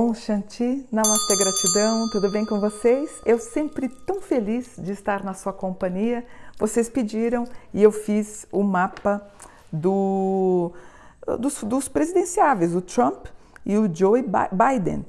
Om Shanti, Namastê Gratidão, tudo bem com vocês? Eu sempre tão feliz de estar na sua companhia. Vocês pediram e eu fiz o mapa do, dos, dos presidenciáveis, o Trump e o Joe Biden.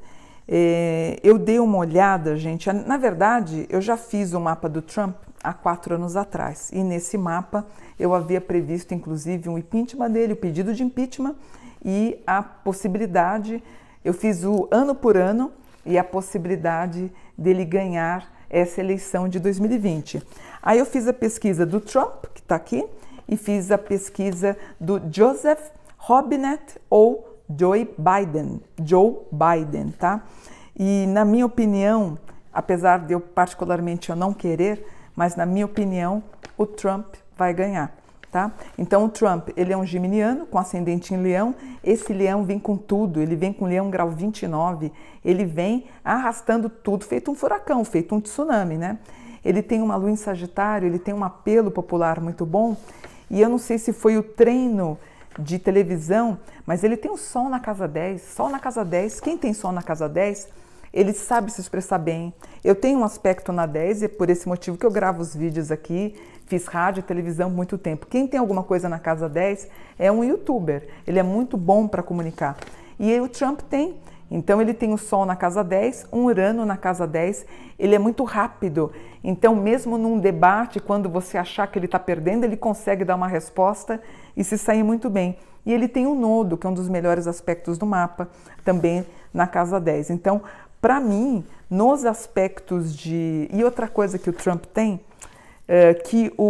É, eu dei uma olhada, gente. Na verdade, eu já fiz o mapa do Trump há quatro anos atrás. E nesse mapa eu havia previsto, inclusive, um impeachment dele, o pedido de impeachment e a possibilidade eu fiz o ano por ano e a possibilidade dele ganhar essa eleição de 2020. Aí eu fiz a pesquisa do Trump, que está aqui, e fiz a pesquisa do Joseph Robinette ou Joe Biden, Joe Biden, tá? E na minha opinião, apesar de eu particularmente eu não querer, mas na minha opinião, o Trump vai ganhar tá? Então o Trump, ele é um geminiano com ascendente em leão, esse leão vem com tudo, ele vem com leão grau 29, ele vem arrastando tudo, feito um furacão, feito um tsunami, né? Ele tem uma lua em Sagitário, ele tem um apelo popular muito bom, e eu não sei se foi o treino de televisão, mas ele tem o sol na casa 10, sol na casa 10, quem tem sol na casa 10 ele sabe se expressar bem. Eu tenho um aspecto na 10 e é por esse motivo que eu gravo os vídeos aqui. Fiz rádio e televisão muito tempo. Quem tem alguma coisa na casa 10 é um youtuber. Ele é muito bom para comunicar. E o Trump tem. Então ele tem o Sol na casa 10, um Urano na casa 10, ele é muito rápido. Então, mesmo num debate, quando você achar que ele está perdendo, ele consegue dar uma resposta e se sair muito bem. E ele tem o nodo, que é um dos melhores aspectos do mapa, também na casa 10. Então, para mim, nos aspectos de. E outra coisa que o Trump tem, é, que o,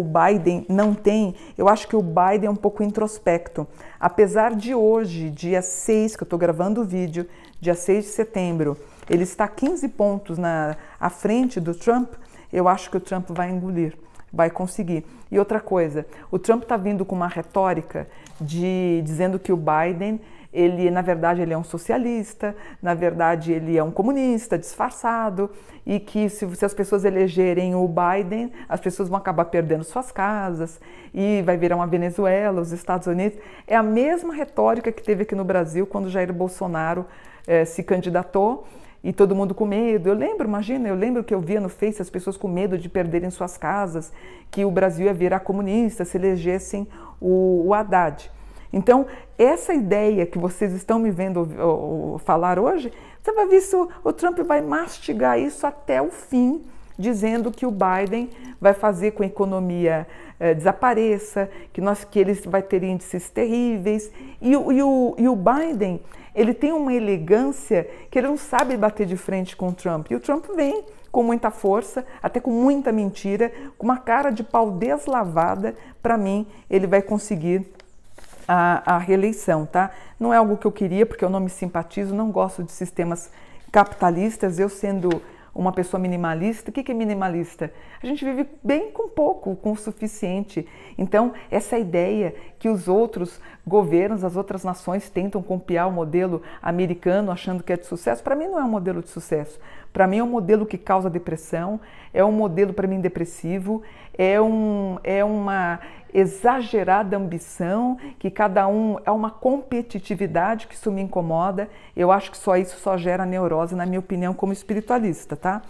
o, Biden não tem, eu acho que o Biden é um pouco introspecto. Apesar de hoje, dia 6, que eu estou gravando o vídeo, dia 6 de setembro, ele está 15 pontos na, à frente do Trump, eu acho que o Trump vai engolir vai conseguir. E outra coisa, o Trump está vindo com uma retórica de dizendo que o Biden ele na verdade ele é um socialista, na verdade ele é um comunista disfarçado e que se, se, as pessoas elegerem o Biden, as pessoas vão acabar perdendo suas casas e vai virar uma Venezuela, os Estados Unidos. É a mesma retórica que teve aqui no Brasil quando Jair Bolsonaro eh, se candidatou e todo mundo com medo. Eu lembro, imagina, eu lembro que eu via no Face as pessoas com medo de perderem suas casas, que o Brasil ia virar comunista se elegessem o, o Haddad. Então, essa ideia que vocês estão me vendo falar hoje, você vai ver isso, o Trump vai mastigar isso até o fim, dizendo que o Biden vai fazer com a economia eh, desapareça, que, nós, que ele vai ter índices terríveis. E, e, o, e o Biden, ele tem uma elegância que ele não sabe bater de frente com o Trump. E o Trump vem com muita força, até com muita mentira, com uma cara de pau deslavada. Para mim, ele vai conseguir a, reeleição, tá? Não é algo que eu queria, porque eu não me simpatizo, não gosto de sistemas capitalistas, eu sendo uma pessoa minimalista. O que é minimalista? A gente vive bem com pouco, com o suficiente. Então, essa ideia que os outros governos, as outras nações tentam copiar o modelo americano achando que é de sucesso, para mim não é um modelo de sucesso. Para mim é um modelo que causa depressão, é um modelo para mim depressivo, é, um, é uma exagerada ambição, que cada um é uma competitividade que isso me incomoda. Eu acho que só isso só gera neurose, na minha opinião, como espiritualista, tá?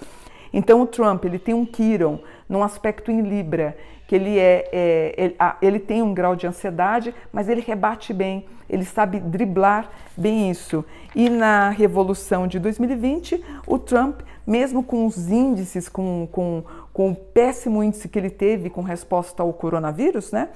Então o Trump ele tem um Chiron num aspecto em Libra, que ele é, é ele, ele, tem um grau de ansiedade, mas ele rebate bem, ele sabe driblar bem isso. E na Revolução de 2020, o Trump, mesmo com os índices, com, com, com o péssimo índice que ele teve com resposta ao coronavírus, né?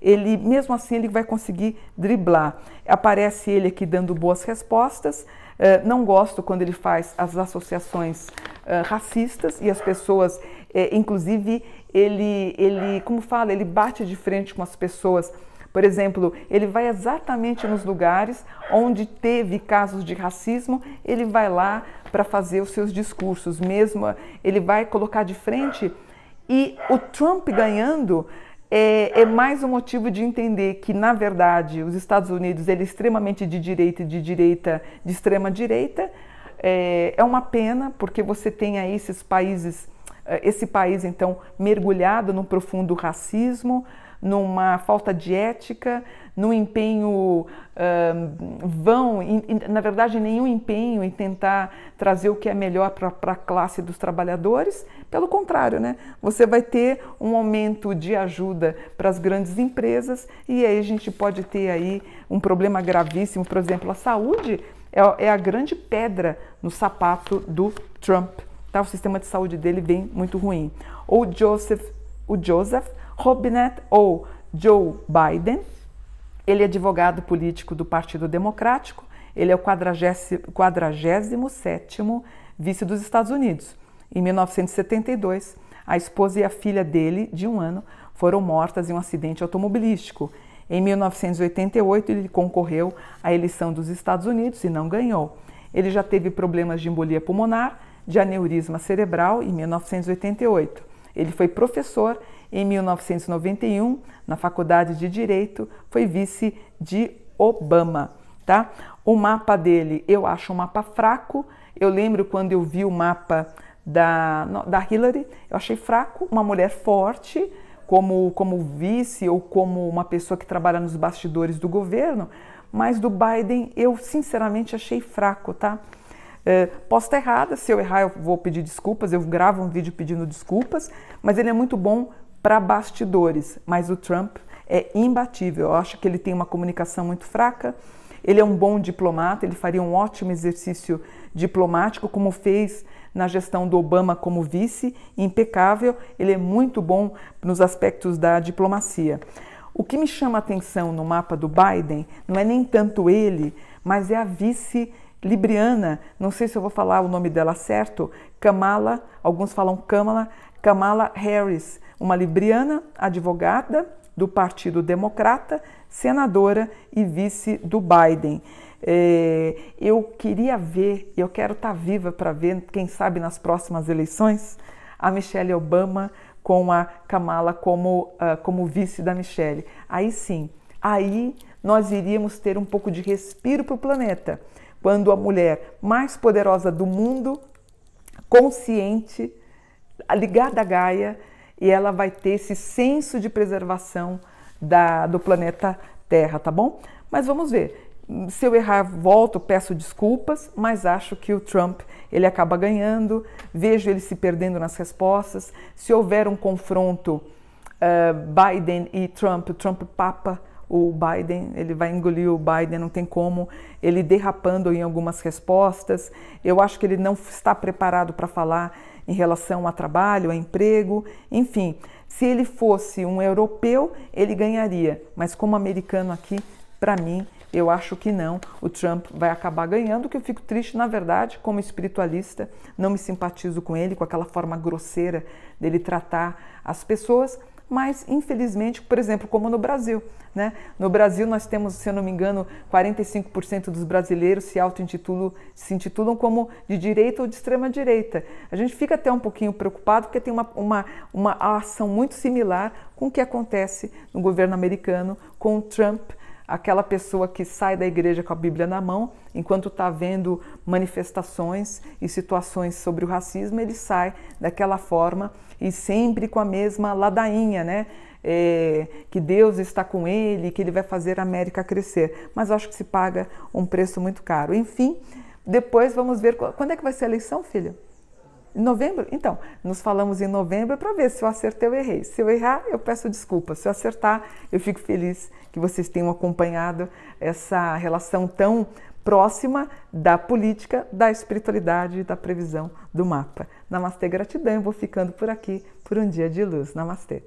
Ele, mesmo assim, ele vai conseguir driblar. Aparece ele aqui dando boas respostas. Uh, não gosto quando ele faz as associações uh, racistas e as pessoas, eh, inclusive, ele, ele, como fala, ele bate de frente com as pessoas. Por exemplo, ele vai exatamente nos lugares onde teve casos de racismo, ele vai lá para fazer os seus discursos, mesmo ele vai colocar de frente. E o Trump ganhando é, é, mais um motivo de entender que, na verdade, os Estados Unidos ele é extremamente de direita e de direita, de extrema direita. É, é uma pena, porque você tem aí esses países esse país então mergulhado num profundo racismo, numa falta de ética, no empenho uh, vão, na verdade, nenhum empenho em tentar trazer o que é melhor para a classe dos trabalhadores. Pelo contrário, né? você vai ter um aumento de ajuda para as grandes empresas e aí a gente pode ter aí um problema gravíssimo, por exemplo, a saúde é, é a grande pedra no sapato do Trump. Tá? O sistema de saúde dele vem muito ruim. Ou Joseph, o Joseph Robinette ou Joe Biden, ele é advogado político do Partido Democrático, ele é o 47º vice dos Estados Unidos. Em 1972, a esposa e a filha dele, de um ano, foram mortas em um acidente automobilístico. Em 1988, ele concorreu à eleição dos Estados Unidos e não ganhou. Ele já teve problemas de embolia pulmonar, de aneurisma cerebral em 1988. Ele foi professor em 1991, na Faculdade de Direito, foi vice de Obama, tá? O mapa dele, eu acho um mapa fraco. Eu lembro quando eu vi o mapa da, da Hillary, eu achei fraco, uma mulher forte, como, como vice ou como uma pessoa que trabalha nos bastidores do governo, mas do Biden eu sinceramente achei fraco, tá? É, posso estar errada, se eu errar eu vou pedir desculpas, eu gravo um vídeo pedindo desculpas, mas ele é muito bom para bastidores, mas o Trump é imbatível. Eu acho que ele tem uma comunicação muito fraca. Ele é um bom diplomata, ele faria um ótimo exercício diplomático, como fez na gestão do Obama como vice, impecável. Ele é muito bom nos aspectos da diplomacia. O que me chama atenção no mapa do Biden não é nem tanto ele, mas é a vice libriana, não sei se eu vou falar o nome dela certo, Kamala, alguns falam Kamala, Kamala Harris uma libriana advogada do Partido Democrata, senadora e vice do Biden. É, eu queria ver, eu quero estar tá viva para ver, quem sabe nas próximas eleições, a Michelle Obama com a Kamala como, uh, como vice da Michelle. Aí sim, aí nós iríamos ter um pouco de respiro para o planeta, quando a mulher mais poderosa do mundo, consciente, ligada à Gaia, e ela vai ter esse senso de preservação da, do planeta Terra, tá bom? Mas vamos ver. Se eu errar, volto, peço desculpas, mas acho que o Trump ele acaba ganhando. Vejo ele se perdendo nas respostas. Se houver um confronto uh, Biden e Trump, Trump papa o Biden, ele vai engolir o Biden, não tem como, ele derrapando em algumas respostas. Eu acho que ele não está preparado para falar em relação a trabalho, a emprego, enfim. Se ele fosse um europeu, ele ganharia, mas como americano aqui, para mim, eu acho que não. O Trump vai acabar ganhando, que eu fico triste, na verdade, como espiritualista, não me simpatizo com ele, com aquela forma grosseira dele tratar as pessoas, mas infelizmente, por exemplo, como no Brasil. Né? No Brasil nós temos, se eu não me engano, 45% dos brasileiros se auto-intitulam, se intitulam como de direita ou de extrema direita. A gente fica até um pouquinho preocupado porque tem uma, uma, uma ação muito similar com o que acontece no governo americano com o Trump aquela pessoa que sai da igreja com a Bíblia na mão, enquanto está vendo manifestações e situações sobre o racismo, ele sai daquela forma e sempre com a mesma ladainha, né? É, que Deus está com ele, que ele vai fazer a América crescer. Mas acho que se paga um preço muito caro. Enfim, depois vamos ver quando é que vai ser a eleição, filha. Em novembro? Então, nos falamos em novembro para ver se eu acertei ou errei. Se eu errar, eu peço desculpa. Se eu acertar, eu fico feliz que vocês tenham acompanhado essa relação tão próxima da política, da espiritualidade e da previsão do mapa. Namastê, gratidão. Eu vou ficando por aqui por um dia de luz. Namastê.